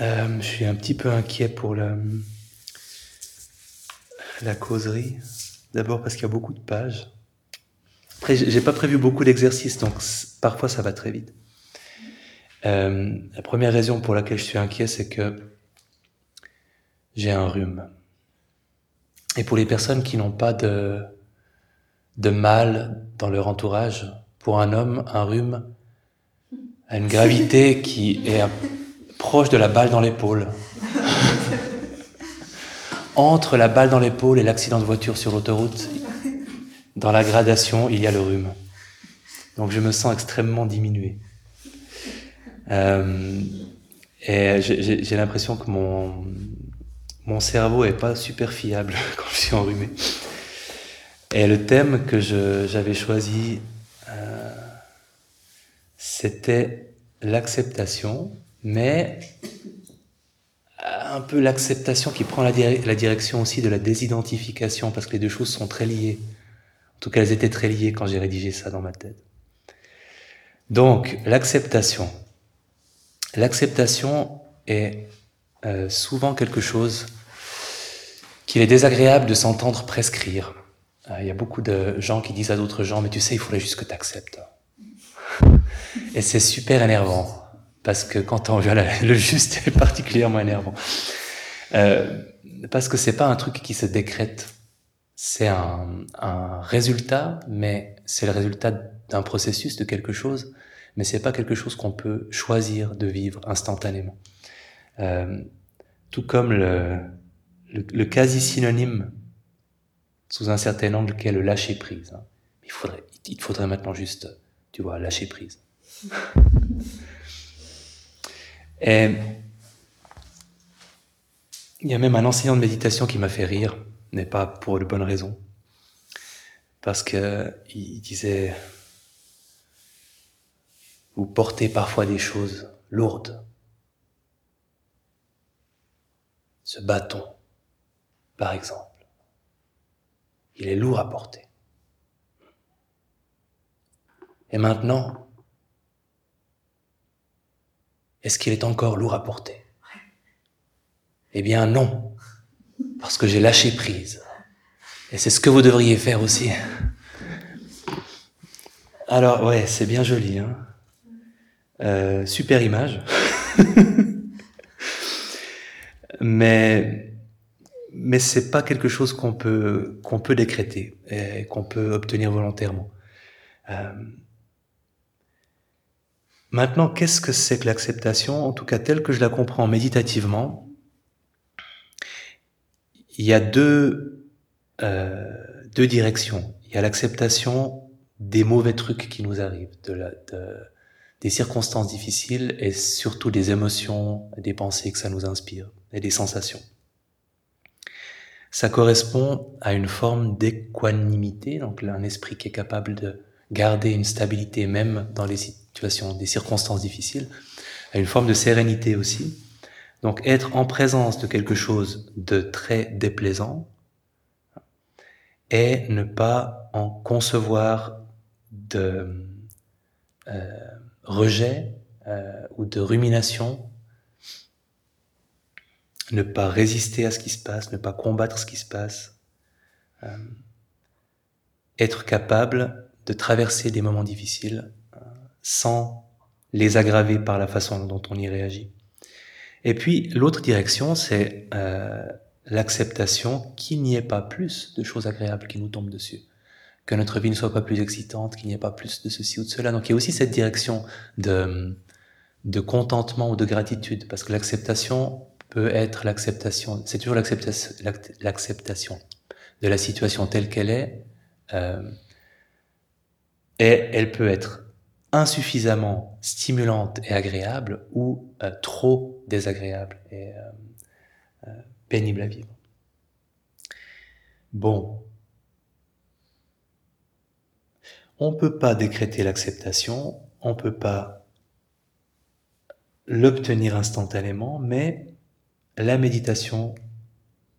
Euh, je suis un petit peu inquiet pour la, la causerie. D'abord parce qu'il y a beaucoup de pages. Après, j'ai pas prévu beaucoup d'exercices, donc parfois ça va très vite. Euh, la première raison pour laquelle je suis inquiet, c'est que j'ai un rhume. Et pour les personnes qui n'ont pas de, de mal dans leur entourage, pour un homme, un rhume a une gravité qui est proche de la balle dans l'épaule. Entre la balle dans l'épaule et l'accident de voiture sur l'autoroute, dans la gradation, il y a le rhume. Donc je me sens extrêmement diminué. Euh, et j'ai l'impression que mon, mon cerveau est pas super fiable quand je suis enrhumé. Et le thème que j'avais choisi, euh, c'était l'acceptation, mais un peu l'acceptation qui prend la, la, direction aussi de la désidentification, parce que les deux choses sont très liées. En tout cas, elles étaient très liées quand j'ai rédigé ça dans ma tête. Donc, l'acceptation. L'acceptation est euh, souvent quelque chose qu'il est désagréable de s'entendre prescrire. Euh, il y a beaucoup de gens qui disent à d'autres gens, mais tu sais, il faudrait juste que tu acceptes. Et c'est super énervant, parce que quand on vient le juste est particulièrement énervant. Euh, parce que c'est pas un truc qui se décrète, c'est un, un résultat, mais c'est le résultat d'un processus, de quelque chose, mais c'est pas quelque chose qu'on peut choisir de vivre instantanément. Euh, tout comme le, le, quasi-synonyme sous un certain angle qu'est le lâcher prise. Hein. Il faudrait, il faudrait maintenant juste, tu vois, lâcher prise. Et il y a même un enseignant de méditation qui m'a fait rire, mais pas pour de bonnes raisons. Parce que il disait, vous portez parfois des choses lourdes. Ce bâton, par exemple, il est lourd à porter. Et maintenant, est-ce qu'il est encore lourd à porter? Eh bien non, parce que j'ai lâché prise. Et c'est ce que vous devriez faire aussi. Alors ouais, c'est bien joli. Hein euh, super image. mais mais c'est pas quelque chose qu'on peut qu'on peut décréter et qu'on peut obtenir volontairement. Euh, maintenant, qu'est-ce que c'est que l'acceptation? En tout cas, telle que je la comprends méditativement, il y a deux euh, deux directions. Il y a l'acceptation des mauvais trucs qui nous arrivent, de la de, des circonstances difficiles et surtout des émotions, des pensées que ça nous inspire et des sensations. Ça correspond à une forme d'équanimité, donc un esprit qui est capable de garder une stabilité même dans les des circonstances difficiles, à une forme de sérénité aussi. Donc être en présence de quelque chose de très déplaisant et ne pas en concevoir de euh, rejet euh, ou de rumination, ne pas résister à ce qui se passe, ne pas combattre ce qui se passe, euh, être capable de traverser des moments difficiles sans les aggraver par la façon dont on y réagit. Et puis l'autre direction, c'est euh, l'acceptation qu'il n'y ait pas plus de choses agréables qui nous tombent dessus que notre vie ne soit pas plus excitante, qu'il n'y ait pas plus de ceci ou de cela. Donc il y a aussi cette direction de, de contentement ou de gratitude, parce que l'acceptation peut être l'acceptation, c'est toujours l'acceptation de la situation telle qu'elle est, euh, et elle peut être insuffisamment stimulante et agréable ou euh, trop désagréable et euh, euh pénible à vivre. Bon, on ne peut pas décréter l'acceptation, on ne peut pas l'obtenir instantanément, mais la méditation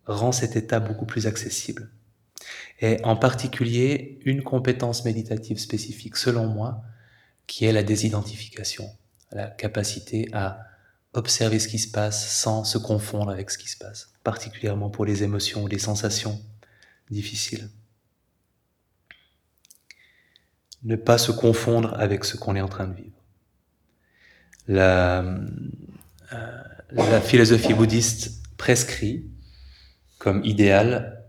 rend cet état beaucoup plus accessible. Et en particulier, une compétence méditative spécifique, selon moi, qui est la désidentification, la capacité à observer ce qui se passe sans se confondre avec ce qui se passe, particulièrement pour les émotions ou les sensations difficiles. Ne pas se confondre avec ce qu'on est en train de vivre. La, euh, philosophie bouddhiste prescrit comme idéal,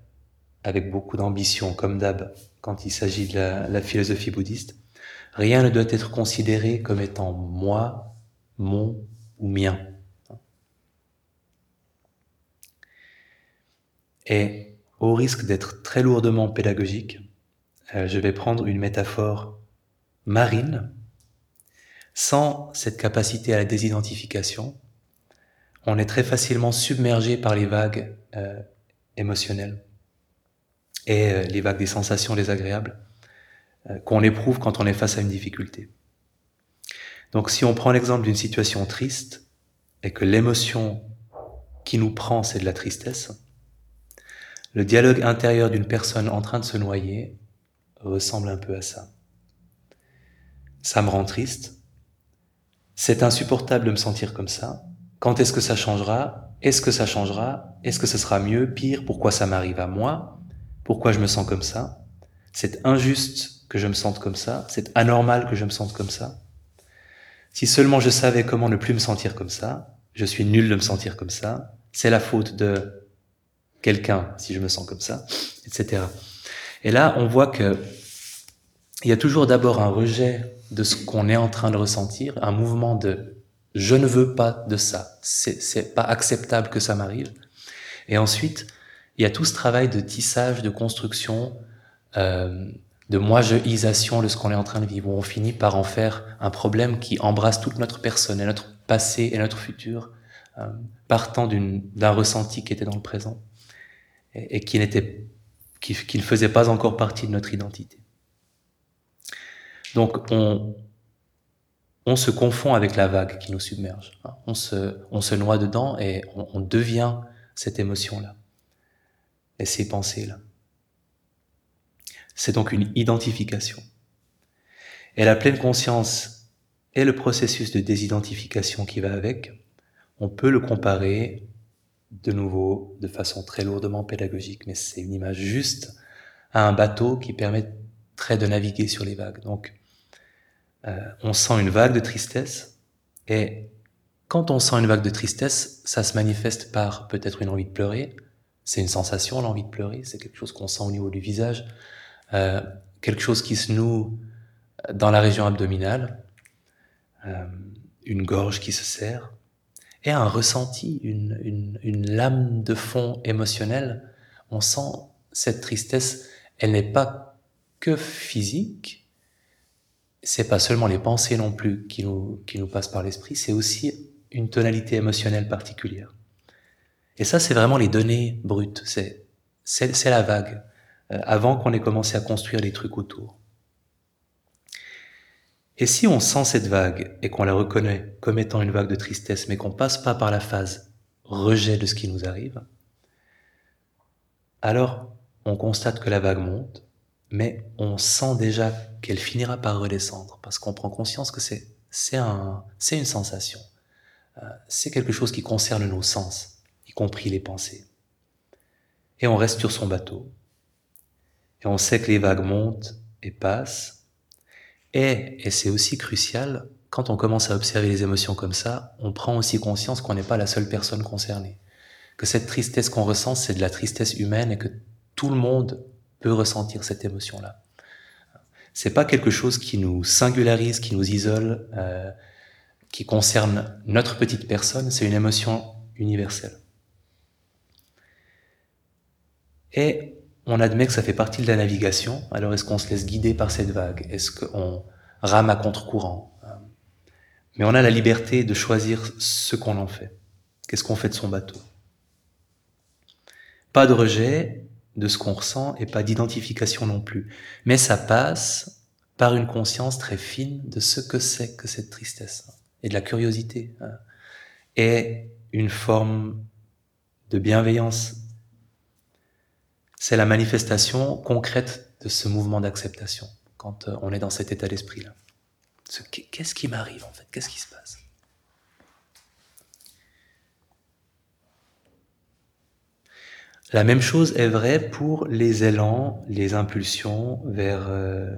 avec beaucoup d'ambition, comme d'hab, quand il s'agit de la philosophie bouddhiste, rien ne doit être considéré comme étant moi, mon ou mien. Et au risque d'être très lourdement pédagogique, euh, je vais prendre une métaphore marine. Sans cette capacité à la désidentification, on est très facilement submergé par les vagues euh, émotionnelles et euh, les vagues des sensations désagréables qu'on éprouve quand on est face à une difficulté. Donc si on prend l'exemple d'une situation triste et que l'émotion qui nous prend, c'est de la tristesse, le dialogue intérieur d'une personne en train de se noyer ressemble un peu à ça. Ça me rend triste. C'est insupportable de me sentir comme ça. Quand est-ce que ça changera? Est-ce que ça changera? Est-ce que ce sera mieux Pire? Pourquoi ça m'arrive à moi? Pourquoi je me sens comme ça? C'est injuste que je me sente comme ça. C'est anormal que je me sente comme ça. Si seulement je savais comment ne plus me sentir comme ça, je suis nul de me sentir comme ça, c'est la faute de quelqu'un si je me sens comme ça, etc. Et là, on voit que il y a toujours d'abord un rejet de ce qu'on est en train de ressentir, un mouvement de je ne veux pas de ça, c'est pas acceptable que ça m'arrive. Et ensuite, il y a tout ce travail de tissage, de construction, euh, de moi-je-isation de ce qu'on est en train de vivre, où on finit par en faire un problème qui embrasse toute notre personne et notre passé et notre futur, euh, partant d'un ressenti qui était dans le présent et, qui ne faisait pas encore partie de notre identité. Donc on, se confond avec la vague qui nous submerge. Hein. On se, noie dedans et on devient cette émotion-là et ces pensées-là. C'est donc une identification. Et la pleine conscience et le processus de désidentification qui va avec, on peut le comparer de nouveau de façon très lourdement pédagogique, mais c'est une image juste à un bateau qui permettrait de naviguer sur les vagues. Donc, euh, on sent une vague de tristesse, et quand on sent une vague de tristesse, ça se manifeste par peut-être une envie de pleurer, c'est une sensation, l'envie de pleurer, c'est quelque chose qu'on sent au niveau du visage, euh, quelque chose qui se noue dans la région abdominale, euh, une gorge qui se serre, et un ressenti, une, lame de fond émotionnelle. On sent cette tristesse, elle n'est pas que physique, c'est pas seulement les pensées non plus qui nous, qui nous passent par l'esprit, c'est aussi une tonalité émotionnelle particulière. Et ça, c'est vraiment les données brutes, c'est, c'est la vague. Euh, avant qu'on ait commencé à construire les trucs autour. Et si on sent cette vague et qu'on la reconnaît comme étant une vague de tristesse, mais qu'on passe pas par la phase rejet de ce qui nous arrive, alors on constate que la vague monte, mais on sent déjà qu'elle finira par redescendre parce qu'on prend conscience que c'est c'est un une sensation, euh, c'est quelque chose qui concerne nos sens, y compris les pensées. Et on reste sur son bateau et on sait que les vagues montent et passent. Et, et c'est aussi crucial, quand on commence à observer les émotions comme ça, on prend aussi conscience qu'on n'est pas la seule personne concernée. Que cette tristesse qu'on ressent, c'est de la tristesse humaine et que tout le monde peut ressentir cette émotion-là. C'est pas quelque chose qui nous singularise, qui nous isole, euh, qui concerne notre petite personne, c'est une émotion universelle. Et on admet que ça fait partie de la navigation, alors est-ce qu'on se laisse guider par cette vague? Est-ce qu'on rame à contre-courant? Mais on a la liberté de choisir ce qu'on en fait. Qu'est-ce qu'on fait de son bateau? Pas de rejet de ce qu'on ressent et pas d'identification non plus. Mais ça passe par une conscience très fine de ce que c'est que cette tristesse et de la curiosité hein, et une forme de bienveillance c'est la manifestation concrète de ce mouvement d'acceptation quand euh, on est dans cet état d'esprit-là. Qu'est-ce qui m'arrive en fait? Qu'est-ce qui se passe? La même chose est vraie pour les élans, les impulsions vers euh,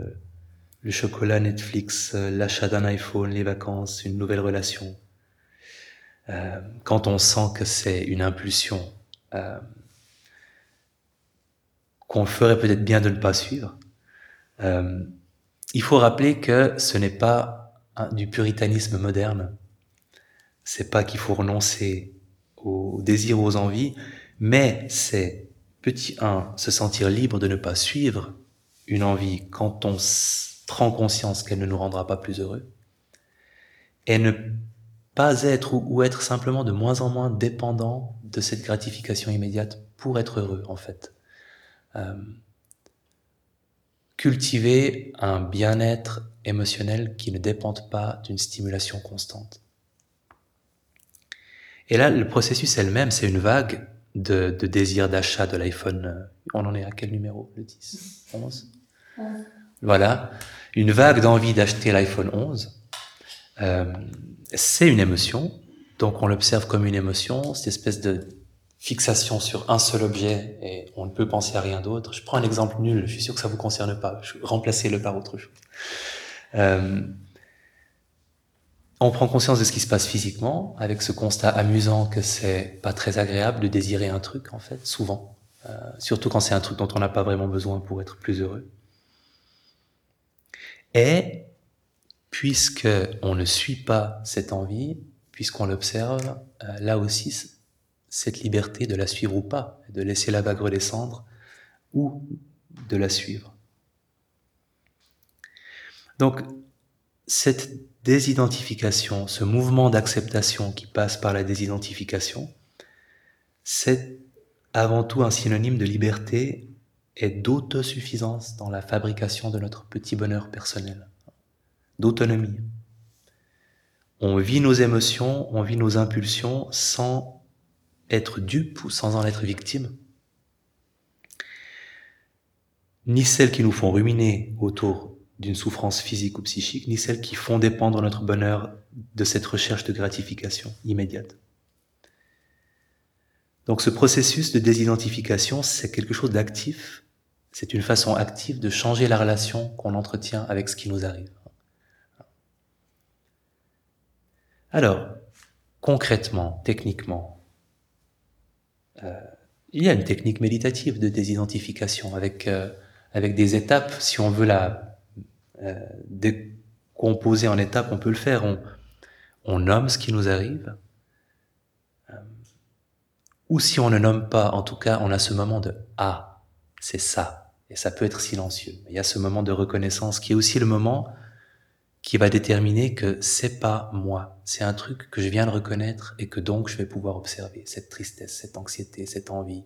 le chocolat Netflix, euh, l'achat d'un iPhone, les vacances, une nouvelle relation. Quand on sent que c'est une impulsion qu'on ferait peut-être bien de ne pas suivre, il faut rappeler que ce n'est pas du puritanisme moderne. C'est pas qu'il faut renoncer aux désirs, aux envies, mais c'est, petit 1, se sentir libre de ne pas suivre une envie quand on prend conscience qu'elle ne nous rendra pas plus heureux, et ne pas être ou, être simplement de moins en moins dépendant de cette gratification immédiate pour être heureux, en fait. Euh, cultiver un bien-être émotionnel qui ne dépende pas d'une stimulation constante. Et là, le processus est le même, c'est une vague de, de désir d'achat de l'iPhone. Euh, on en est à quel numéro Le 10 11 Voilà. Une vague d'envie d'acheter l'iPhone 11. Euh, c'est une émotion, donc on l'observe comme une émotion, cette espèce de fixation sur un seul objet et on ne peut penser à rien d'autre. Je prends un exemple nul, je suis sûr que ça vous concerne pas. Remplacez-le par autre chose. Euh, on prend conscience de ce qui se passe physiquement, avec ce constat amusant que c'est pas très agréable de désirer un truc, en fait, souvent. Euh, surtout quand c'est un truc dont on n'a pas vraiment besoin pour être plus heureux. Et, puisque on ne suit pas cette envie, puisqu'on l'observe, euh, là aussi, cette liberté de la suivre ou pas, de laisser la vague redescendre, ou de la suivre. Donc, cette désidentification, ce mouvement d'acceptation qui passe par la désidentification, c'est avant tout un synonyme de liberté et d'autosuffisance dans la fabrication de notre petit bonheur personnel, d'autonomie. On vit nos émotions, on vit nos impulsions sans être dupe ou sans en être victime, ni celles qui nous font ruminer autour d'une souffrance physique ou psychique, ni celles qui font dépendre notre bonheur de cette recherche de gratification immédiate. Donc ce processus de désidentification, c'est quelque chose d'actif, c'est une façon active de changer la relation qu'on entretient avec ce qui nous arrive. Alors, concrètement, techniquement, il y a une technique méditative de désidentification avec, euh, avec des étapes, si on veut la euh, décomposer en étapes, on peut le faire. On, on nomme ce qui nous arrive. Euh, ou si on ne nomme pas, en tout cas, on a ce moment de Ah, c'est ça. Et ça peut être silencieux. Il y a ce moment de reconnaissance qui est aussi le moment qui va déterminer que c'est pas moi. C'est un truc que je viens de reconnaître et que donc je vais pouvoir observer. Cette tristesse, cette anxiété, cette envie,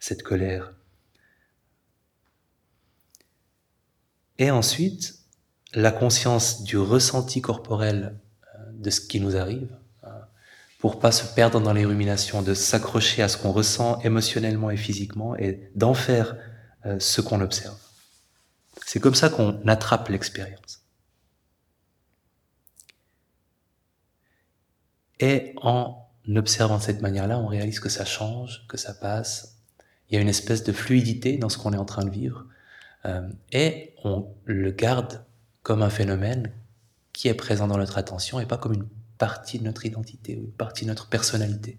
cette colère. Et ensuite, la conscience du ressenti corporel euh, de ce qui nous arrive, euh, pour pas se perdre dans les ruminations, de s'accrocher à ce qu'on ressent émotionnellement et physiquement et d'en faire euh, ce qu'on observe. C'est comme ça qu'on attrape l'expérience. Et en observant de cette manière-là, on réalise que ça change, que ça passe. Il y a une espèce de fluidité dans ce qu'on est en train de vivre. et on le garde comme un phénomène qui est présent dans notre attention et pas comme une partie de notre identité ou une partie de notre personnalité.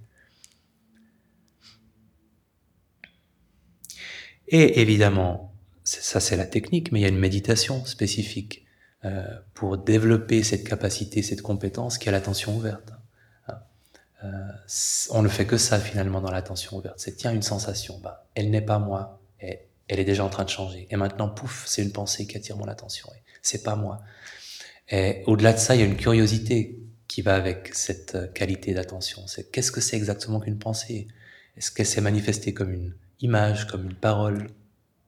Et évidemment, ça c'est la technique, mais il y a une méditation spécifique euh, pour développer cette capacité, cette compétence qui est l'attention ouverte. Euh, on ne fait que ça finalement dans l'attention ouverte. C'est tiens une sensation, bah, elle n'est pas moi, et elle est déjà en train de changer. Et maintenant, pouf, c'est une pensée qui attire mon attention c'est pas moi. Et au-delà de ça, il y a une curiosité qui va avec cette euh, qualité d'attention. C'est qu'est-ce que c'est exactement qu'une pensée? Est-ce qu'elle s'est manifestée comme une image, comme une parole?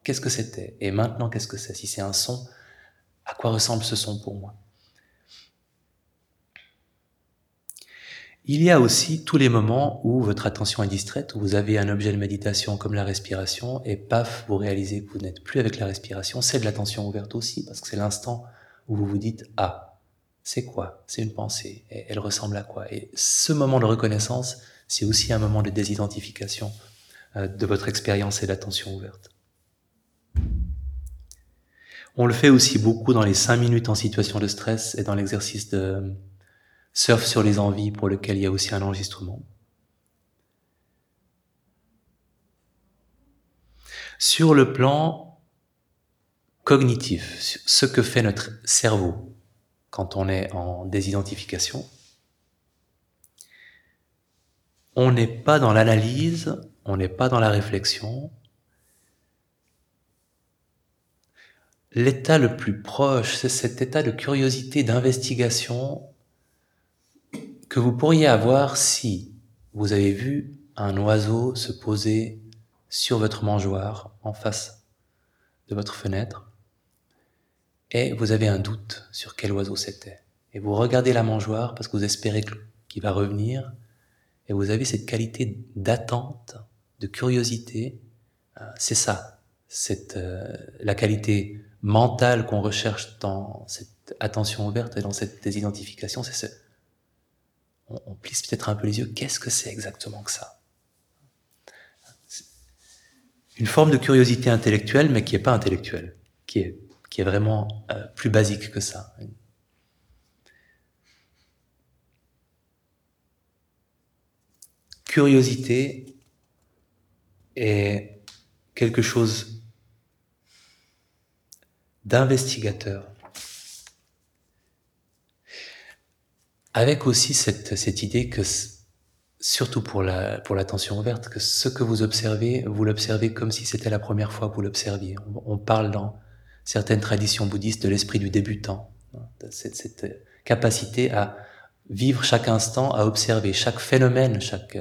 Qu'est-ce que c'était? Et maintenant, qu'est-ce que c'est? Si c'est un son, à quoi ressemble ce son pour moi? Il y a aussi tous les moments où votre attention est distraite, où vous avez un objet de méditation comme la respiration, et paf, vous réalisez que vous n'êtes plus avec la respiration. C'est de l'attention ouverte aussi, parce que c'est l'instant où vous vous dites Ah, c'est quoi? C'est une pensée. Elle ressemble à quoi Et ce moment de reconnaissance, c'est aussi un moment de désidentification euh, de votre expérience et d'attention ouverte. On le fait aussi beaucoup dans les cinq minutes en situation de stress et dans l'exercice de surf sur les envies pour lequel il y a aussi un enregistrement. Sur le plan cognitif, ce que fait notre cerveau quand on est en désidentification, on n'est pas dans l'analyse, on n'est pas dans la réflexion. L'état le plus proche, c'est cet état de curiosité, d'investigation que vous pourriez avoir si vous avez vu un oiseau se poser sur votre mangeoire en face de votre fenêtre et vous avez un doute sur quel oiseau c'était. Et vous regardez la mangeoire parce que vous espérez qu'il va revenir et vous avez cette qualité d'attente, de curiosité. Euh, c'est ça, c'est euh, la qualité mentale qu'on recherche dans cette attention ouverte et dans cette désidentification, c'est ce. On, plisse peut-être un peu les yeux. Qu'est-ce que c'est exactement que ça? Une forme de curiosité intellectuelle, mais qui n'est pas intellectuelle, qui est, qui est vraiment euh, plus basique que ça. curiosité est quelque chose d'investigateur. Avec aussi cette, idée que, surtout pour la pour l'attention ouverte, que ce que vous observez, vous l'observez comme si c'était la première fois que vous l'observiez. On, parle dans certaines traditions bouddhistes de l'esprit du débutant, cette, cette capacité à vivre chaque instant, à observer chaque phénomène, chaque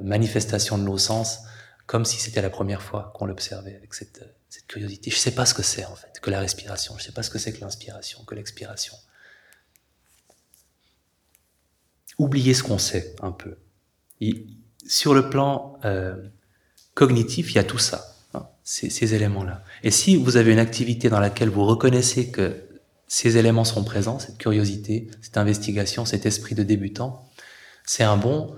manifestation de nos sens, comme si c'était la première fois qu'on l'observait avec cette, cette, curiosité. Je ne sais pas ce que c'est en fait, que la respiration. Je ne sais pas ce que c'est que l'inspiration, que l'expiration. Oubliez ce qu'on sait un peu. sur le plan euh, cognitif, il y a tout ça, hein, ces, ces éléments-là. Et si vous avez une activité dans laquelle vous reconnaissez que ces éléments sont présents, cette curiosité, cette investigation, cet esprit de débutant, c'est un bon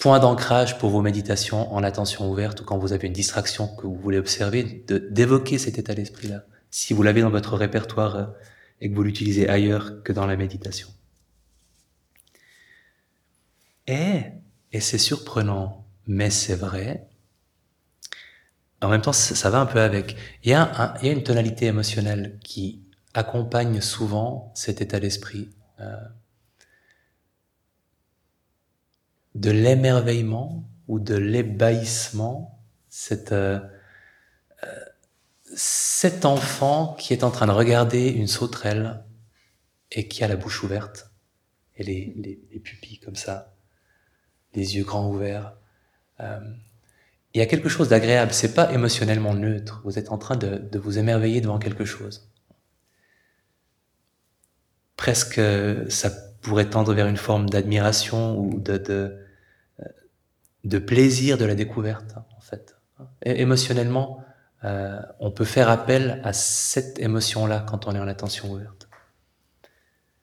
point d'ancrage pour vos méditations en attention ouverte ou quand vous avez une distraction que vous voulez observer, d'évoquer cet état d'esprit-là, si vous l'avez dans votre répertoire euh, et que vous l'utilisez ailleurs que dans la méditation. Et, et c'est surprenant, mais c'est vrai, en même temps, ça va un peu avec. Il y a, une tonalité émotionnelle qui accompagne souvent cet état d'esprit. Euh, de l'émerveillement ou de l'ébahissement, euh, euh, cet enfant qui est en train de regarder une sauterelle et qui a la bouche ouverte et les, pupilles comme ça, les yeux grands ouverts. Euh, il y a quelque chose d'agréable, c'est pas émotionnellement neutre, vous êtes en train de, de vous émerveiller devant quelque chose. Presque ça pourrait tendre vers une forme d'admiration ou de, de de plaisir de la découverte, en fait. Émotionnellement, euh, on peut faire appel à cette émotion-là quand on est en attention ouverte.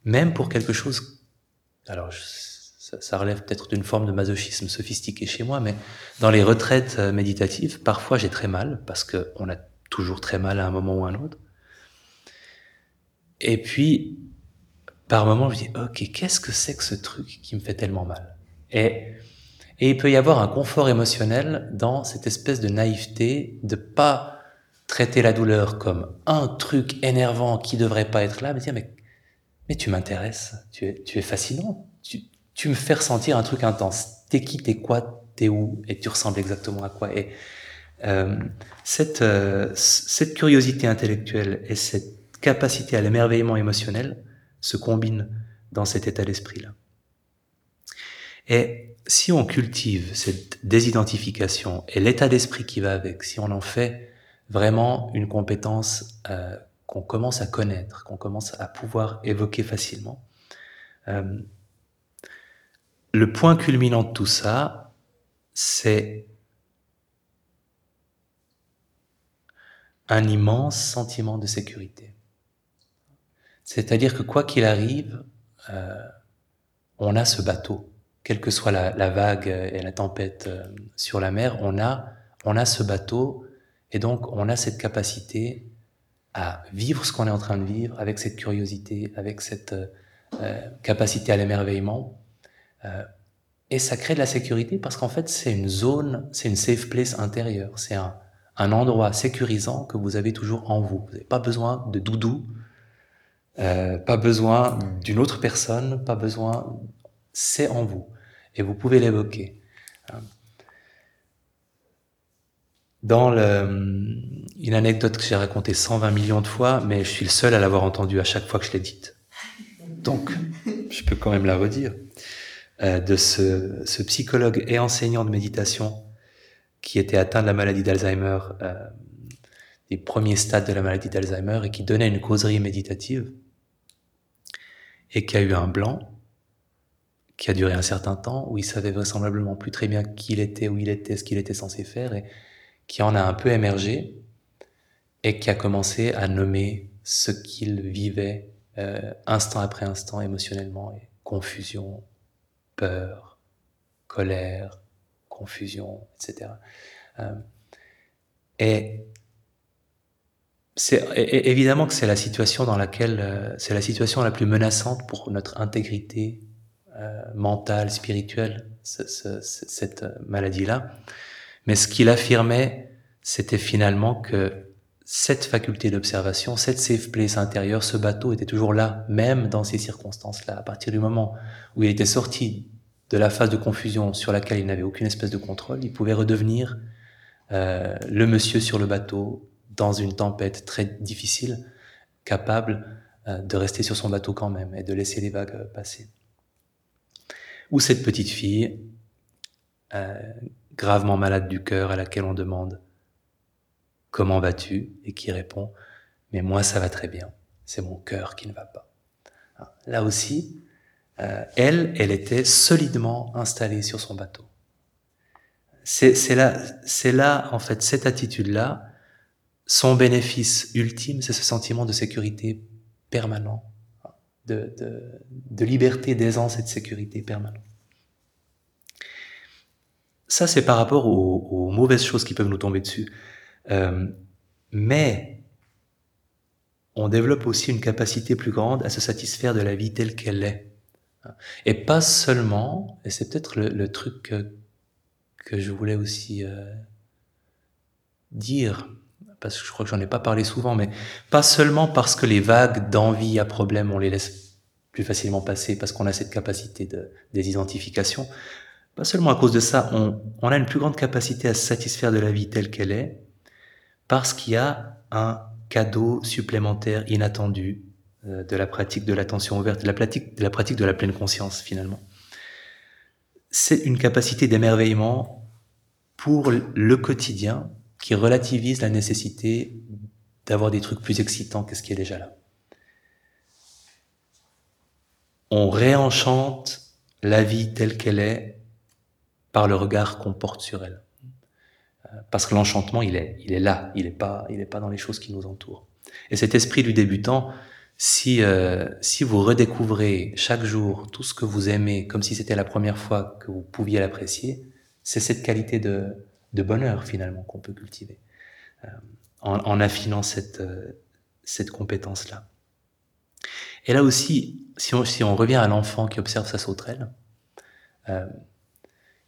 Même pour quelque chose, alors ça, relève peut-être d'une forme de masochisme sophistiqué chez moi, mais dans les retraites euh, méditatives, parfois j'ai très mal, parce qu'on a toujours très mal à un moment ou à un autre. Et puis, par moment, je dis, ok, qu'est-ce que c'est que ce truc qui me fait tellement mal? Et et il peut y avoir un confort émotionnel dans cette espèce de naïveté de pas traiter la douleur comme un truc énervant qui devrait pas être là, mais dire mais, mais tu m'intéresses, tu es, tu es fascinant, tu, me fais ressentir un truc intense. T'es qui, t'es quoi, t'es où, et tu ressembles exactement à quoi. Et euh, cette, euh, cette curiosité intellectuelle et cette capacité à l'émerveillement émotionnel se combinent dans cet état d'esprit-là. Et si on cultive cette désidentification et l'état d'esprit qui va avec, si on en fait vraiment une compétence euh, qu'on commence à connaître, qu'on commence à pouvoir évoquer facilement, euh, le point culminant de tout ça, c'est un immense sentiment de sécurité. C'est-à-dire que quoi qu'il arrive, euh, on a ce bateau quelle que soit la, vague et la tempête euh, sur la mer, on a, on a ce bateau et donc on a cette capacité à vivre ce qu'on est en train de vivre avec cette curiosité, avec cette euh, capacité à l'émerveillement. Euh, et ça crée de la sécurité parce qu'en fait, c'est une zone, c'est une safe place intérieure. C'est un, endroit sécurisant que vous avez toujours en vous. Vous n'avez pas besoin de doudou, euh, pas besoin d'une autre personne, pas besoin. C'est en vous. Et vous pouvez l'évoquer. Dans le, une anecdote que j'ai racontée 120 millions de fois, mais je suis le seul à l'avoir entendue à chaque fois que je l'ai dite. Donc, je peux quand même la redire. Euh, de ce, ce, psychologue et enseignant de méditation qui était atteint de la maladie d'Alzheimer, euh, des premiers stades de la maladie d'Alzheimer, et qui donnait une causerie méditative, et qui a eu un blanc, qui a duré un certain temps, où il savait vraisemblablement plus très bien qui il était, où il était, ce qu'il était censé faire, et qui en a un peu émergé, et qui a commencé à nommer ce qu'il vivait euh, instant après instant émotionnellement, et confusion, peur, colère, confusion, etc. Euh, et c'est évidemment que c'est la situation dans laquelle euh, c'est la situation la plus menaçante pour notre intégrité euh, mentale, spirituelle, cette maladie-là. Mais ce qu'il affirmait, c'était finalement que cette faculté d'observation, cette safe place intérieure, ce bateau était toujours là, même dans ces circonstances-là. À partir du moment où il était sorti de la phase de confusion sur laquelle il n'avait aucune espèce de contrôle, il pouvait redevenir euh, le monsieur sur le bateau dans une tempête très difficile, capable euh, de rester sur son bateau quand même et de laisser les vagues passer. Ou cette petite fille, euh, gravement malade du cœur, à laquelle on demande Comment vas-tu Et qui répond Mais moi, ça va très bien. C'est mon cœur qui ne va pas. Là aussi, euh, elle, elle était solidement installée sur son bateau. C'est là, c'est là, en fait, cette attitude-là, son bénéfice ultime, c'est ce sentiment de sécurité permanent, de, de, de liberté, d'aisance et de sécurité permanent. Ça, c'est par rapport aux, mauvaises choses qui peuvent nous tomber dessus. Euh, mais on développe aussi une capacité plus grande à se satisfaire de la vie telle qu'elle est. Et pas seulement, et c'est peut-être le, truc que, je voulais aussi euh, dire, parce que je crois que j'en ai pas parlé souvent, mais pas seulement parce que les vagues d'envie à problème, on les laisse plus facilement passer parce qu'on a cette capacité de désidentification. Pas seulement à cause de ça, on, on a une plus grande capacité à se satisfaire de la vie telle qu'elle est, parce qu'il y a un cadeau supplémentaire inattendu euh, de la pratique de l'attention ouverte, de la pratique de la pratique de la pleine conscience finalement. C'est une capacité d'émerveillement pour le quotidien qui relativise la nécessité d'avoir des trucs plus excitants que ce qui est déjà là. On réenchante la vie telle qu'elle est par le regard qu'on porte sur elle parce que l'enchantement, il est, il est là, il n'est pas, il est pas dans les choses qui nous entourent. Et cet esprit du débutant, si, euh, si vous redécouvrez chaque jour tout ce que vous aimez comme si c'était la première fois que vous pouviez l'apprécier, c'est cette qualité de, de bonheur finalement qu'on peut cultiver euh, en, en, affinant cette, euh, cette compétence-là. Et là aussi, si on, si on revient à l'enfant qui observe sa sauterelle, euh,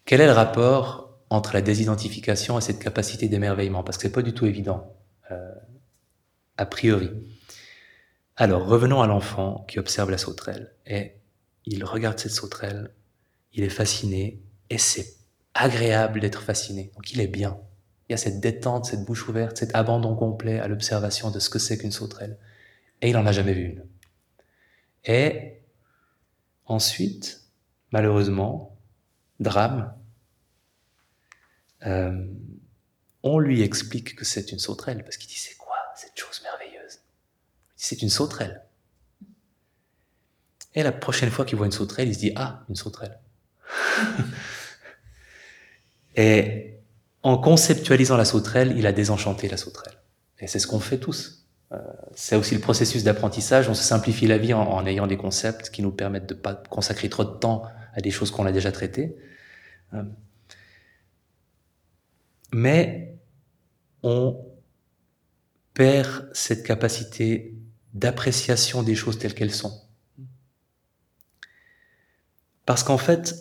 quel est le rapport entre la désidentification et cette capacité d'émerveillement, parce que c'est pas du tout évident, euh, a priori. Alors, revenons à l'enfant qui observe la sauterelle, et il regarde cette sauterelle, il est fasciné, et c'est agréable d'être fasciné, donc il est bien. Il y a cette détente, cette bouche ouverte, cet abandon complet à l'observation de ce que c'est qu'une sauterelle. Et il n'en a jamais vu une. Et ensuite, malheureusement, drame, euh, on lui explique que c'est une sauterelle, parce qu'il dit c'est quoi cette chose merveilleuse? C'est une sauterelle. Et la prochaine fois qu'il voit une sauterelle, il se dit ah une sauterelle. Et en conceptualisant la sauterelle, il a désenchanté la sauterelle. Et c'est ce qu'on fait tous. Euh, c'est aussi le processus d'apprentissage. On se simplifie la vie en, ayant des concepts qui nous permettent de pas consacrer trop de temps à des choses qu'on a déjà traitées. Euh, mais on perd cette capacité d'appréciation des choses telles qu'elles sont. Parce qu'en fait,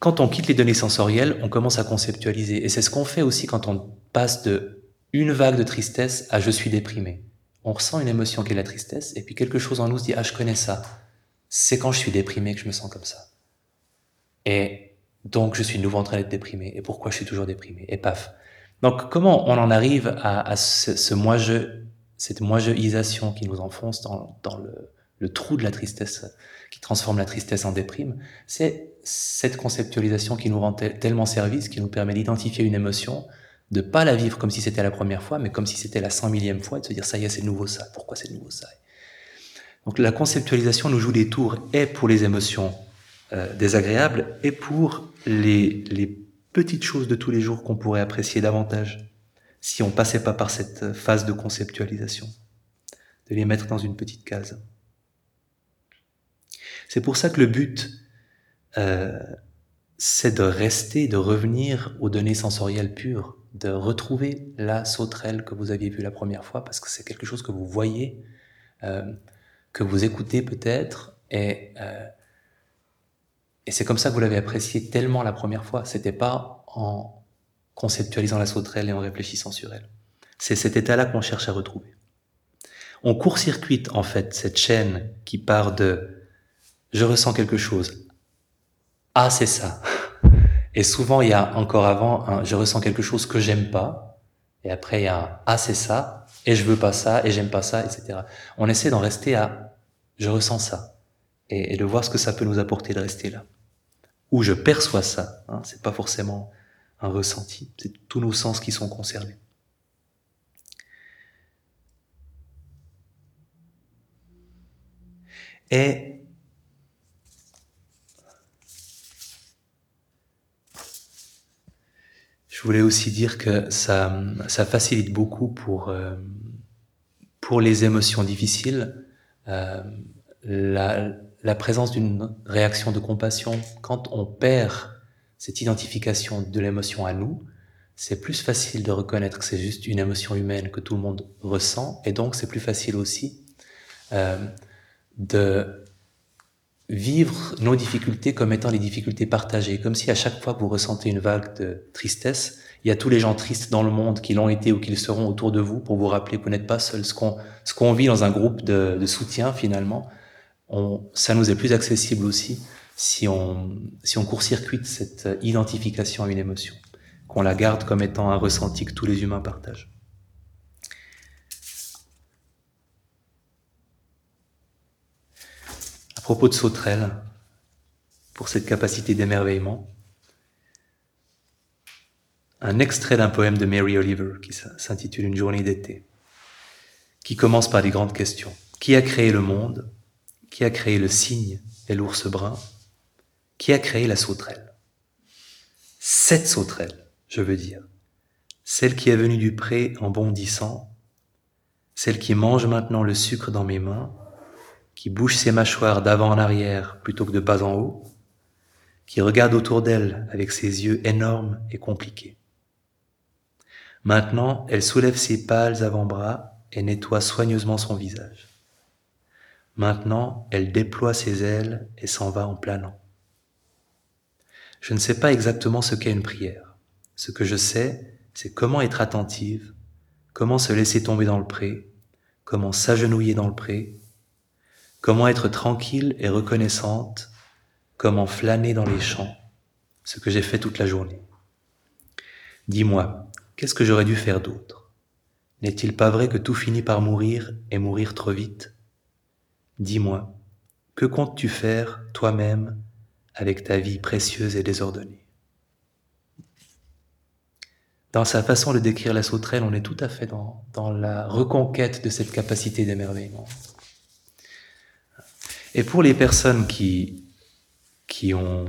quand on quitte les données sensorielles, on commence à conceptualiser. Et c'est ce qu'on fait aussi quand on passe de une vague de tristesse à je suis déprimé. On ressent une émotion qui est la tristesse, et puis quelque chose en nous se dit ah je connais ça. C'est quand je suis déprimé que je me sens comme ça. Et donc je suis nouveau en train d'être déprimé. Et pourquoi je suis toujours déprimé? Et paf. Donc comment on en arrive à, ce, ce moi-je, cette moi-jeisation qui nous enfonce dans, dans le, le trou de la tristesse, qui transforme la tristesse en déprime, c'est cette conceptualisation qui nous rend tellement service, qui nous permet d'identifier une émotion, de pas la vivre comme si c'était la première fois, mais comme si c'était la cent millième fois, et de se dire ça y est, c'est nouveau ça. Pourquoi c'est nouveau ça? Donc la conceptualisation nous joue des tours et pour les émotions euh, désagréables et pour les, les petites choses de tous les jours qu'on pourrait apprécier davantage si on passait pas par cette phase de conceptualisation, de les mettre dans une petite case. C'est pour ça que le but, euh, c'est de rester, de revenir aux données sensorielles pures, de retrouver la sauterelle que vous aviez vue la première fois, parce que c'est quelque chose que vous voyez, euh, que vous écoutez peut-être, et, euh, et c'est comme ça que vous l'avez apprécié tellement la première fois. C'était pas en conceptualisant la sauterelle et en réfléchissant sur elle. C'est cet état-là qu'on cherche à retrouver. On court-circuite en fait cette chaîne qui part de je ressens quelque chose. Ah, c'est ça. Et souvent, il y a encore avant, un, je ressens quelque chose que j'aime pas. Et après, il y a un, ah, c'est ça. Et je veux pas ça, et j'aime pas ça, etc. On essaie d'en rester à, je ressens ça. Et, de voir ce que ça peut nous apporter de rester là. Ou je perçois ça. Hein, c'est pas forcément un ressenti. C'est tous nos sens qui sont concernés. Et Je voulais aussi dire que ça, ça facilite beaucoup pour, euh, pour les émotions difficiles euh, la présence d'une réaction de compassion. Quand on perd cette identification de l'émotion à nous, c'est plus facile de reconnaître que c'est juste une émotion humaine que tout le monde ressent, et donc c'est plus facile aussi euh, de vivre nos difficultés comme étant les difficultés partagées, comme si à chaque fois que vous ressentez une vague de tristesse, il y a tous les gens tristes dans le monde qui l'ont été ou qui le seront autour de vous pour vous rappeler que vous n'êtes pas seul. Ce qu'on vit dans un groupe de soutien finalement, on, ça nous est plus accessible aussi si on si on court-circuite cette identification à une émotion, qu'on la garde comme étant un ressenti que tous les humains partagent. propos de sauterelle, pour cette capacité d'émerveillement, un extrait d'un poème de Mary Oliver qui s'intitule Une journée d'été, qui commence par des grandes questions. Qui a créé le monde? Qui a créé le cygne et l'ours brun? Qui a créé la sauterelle? Cette sauterelle, je veux dire. Celle qui est venue du pré en bondissant, celle qui mange maintenant le sucre dans mes mains, qui bouge ses mâchoires d'avant en arrière plutôt que de bas en haut, qui regarde autour d'elle avec ses yeux énormes et compliqués. Maintenant, elle soulève ses pâles avant-bras et nettoie soigneusement son visage. Maintenant, elle déploie ses ailes et s'en va en planant. Je ne sais pas exactement ce qu'est une prière. Ce que je sais, c'est comment être attentive, comment se laisser tomber dans le pré, comment s'agenouiller dans le pré, Comment être tranquille et reconnaissante, comment flâner dans les champs, ce que j'ai fait toute la journée. Dis-moi, qu'est-ce que j'aurais dû faire d'autre? N'est-il pas vrai que tout finit par mourir et mourir trop vite? Dis-moi, que comptes-tu faire toi-même avec ta vie précieuse et désordonnée? Dans sa façon de décrire la sauterelle, on est tout à fait dans, la reconquête de cette capacité d'émerveillement. Et pour les personnes qui, qui, ont,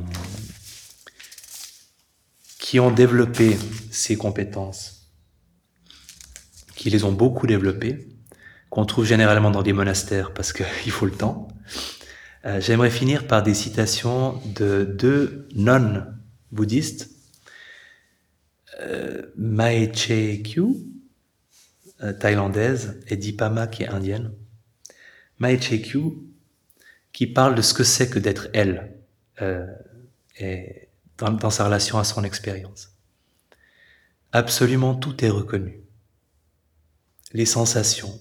qui ont développé ces compétences, qui les ont beaucoup développées, qu'on trouve généralement dans des monastères parce qu'il faut le temps, Euh, j'aimerais finir par des citations de deux nonnes bouddhistes, euh, Mae Che Kyu, euh, thaïlandaise, et Dipama qui est indienne. Mae Che Kyu, qui parle de ce que c'est que d'être elle, et dans sa relation à son expérience. Absolument tout est reconnu. Les sensations,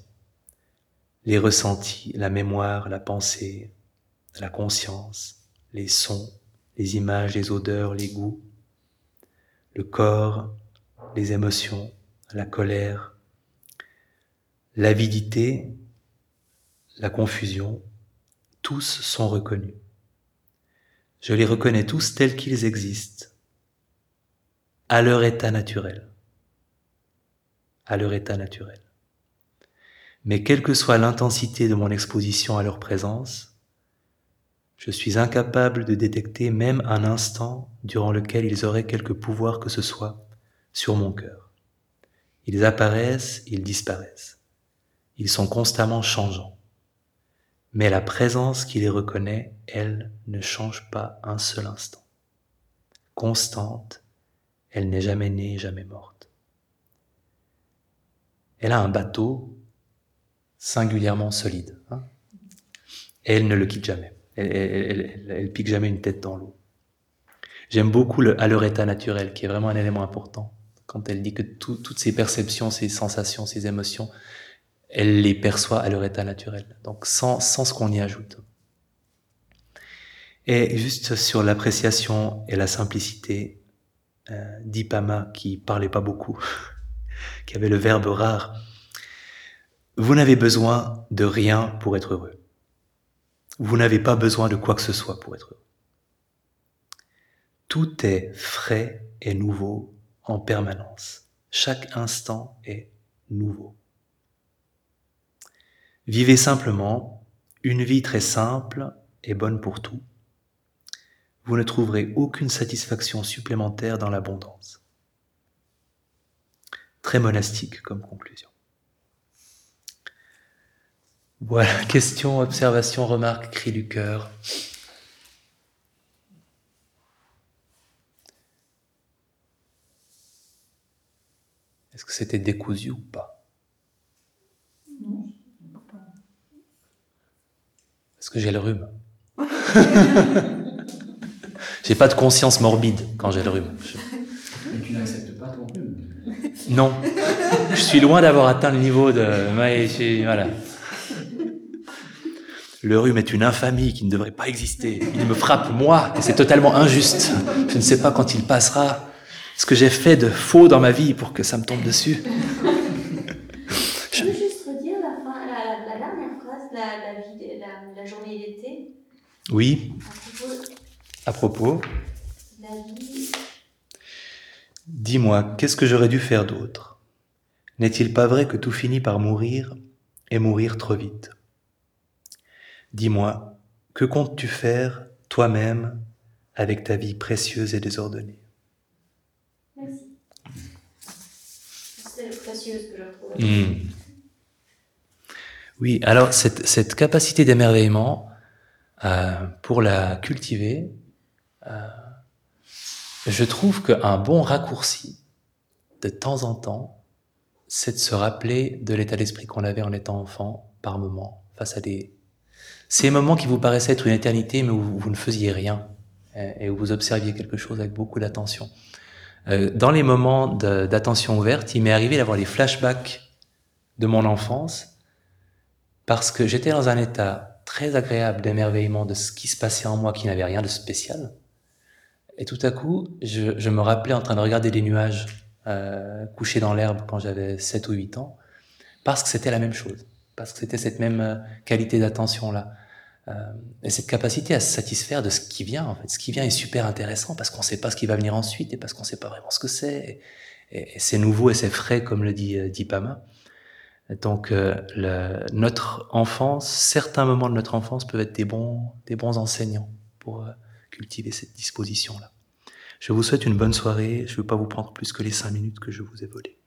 les ressentis, la mémoire, la pensée, la conscience, les sons, les images, les odeurs, les goûts, le corps, les émotions, la colère, l'avidité, la confusion, tous sont reconnus. Je les reconnais tous tels qu'ils existent, à leur état naturel. À leur état naturel. Mais quelle que soit l'intensité de mon exposition à leur présence, je suis incapable de détecter même un instant durant lequel ils auraient quelque pouvoir que ce soit sur mon cœur. Ils apparaissent, ils disparaissent. Ils sont constamment changeants. Mais la présence qui les reconnaît, elle, ne change pas un seul instant. Constante, elle n'est jamais née, jamais morte. Elle a un bateau singulièrement solide. Hein elle ne le quitte jamais. Elle, pique jamais une tête dans l'eau. J'aime beaucoup le à leur état naturel, qui est vraiment un élément important. Quand elle dit que tout, toutes ces perceptions, ces sensations, ces émotions, elle les perçoit à leur état naturel. Donc sans, sans ce qu'on y ajoute. Et juste sur l'appréciation et la simplicité, euh, d'Ipama qui parlait pas beaucoup, qui avait le verbe rare. Vous n'avez besoin de rien pour être heureux. Vous n'avez pas besoin de quoi que ce soit pour être heureux. Tout est frais et nouveau en permanence. Chaque instant est nouveau. Vivez simplement une vie très simple et bonne pour tout. Vous ne trouverez aucune satisfaction supplémentaire dans l'abondance. Très monastique comme conclusion. Voilà, question, observation, remarque, cri du cœur. Est-ce que c'était décousu ou pas? Non, Est-ce que j'ai le rhume? J'ai pas de conscience morbide quand j'ai le rhume. Mais tu n'acceptes pas ton rhume Non. Je suis loin d'avoir atteint le niveau de... Voilà. Le rhume est une infamie qui ne devrait pas exister. Il me frappe, moi, et c'est totalement injuste. Je ne sais pas quand il passera ce que j'ai fait de faux dans ma vie pour que ça me tombe dessus. Je peux juste redire la, fin, la, la dernière phrase, la, journée d'été Oui. À propos, À propos, la vie. dis-moi, qu'est-ce que j'aurais dû faire d'autre? N'est-il pas vrai que tout finit par mourir et mourir trop vite? Dis-moi, que comptes-tu faire toi-même avec ta vie précieuse et désordonnée? Merci. C'est précieux ce que je trouve. Hmm. Oui, alors cette, cette capacité d'émerveillement, euh, pour la cultiver, euh, je trouve qu'un bon raccourci, de temps en temps, c'est de se rappeler de l'état d'esprit qu'on avait en étant enfant, par moment, face à des... Ces moments qui vous paraissaient être une éternité, mais où vous, ne faisiez rien, et où vous observiez quelque chose avec beaucoup d'attention. Euh, dans les moments d'attention ouverte, il m'est arrivé d'avoir les flashbacks de mon enfance, parce que j'étais dans un état très agréable d'émerveillement de ce qui se passait en moi qui n'avait rien de spécial. Et tout à coup, je, je me rappelais en train de regarder des nuages euh, couchés dans l'herbe quand j'avais 7 ou 8 ans, parce que c'était la même chose, parce que c'était cette même euh, qualité d'attention-là. Euh, et cette capacité à se satisfaire de ce qui vient, en fait. Ce qui vient est super intéressant parce qu'on ne sait pas ce qui va venir ensuite et parce qu'on ne sait pas vraiment ce que c'est. Et, c'est nouveau et c'est frais, comme le dit, euh, dit Pama. Donc, euh, notre enfance, certains moments de notre enfance peuvent être des bons, des bons enseignants pour euh, cultiver cette disposition-là. Je vous souhaite une bonne soirée. Je ne veux pas vous prendre plus que les cinq minutes que je vous ai volées.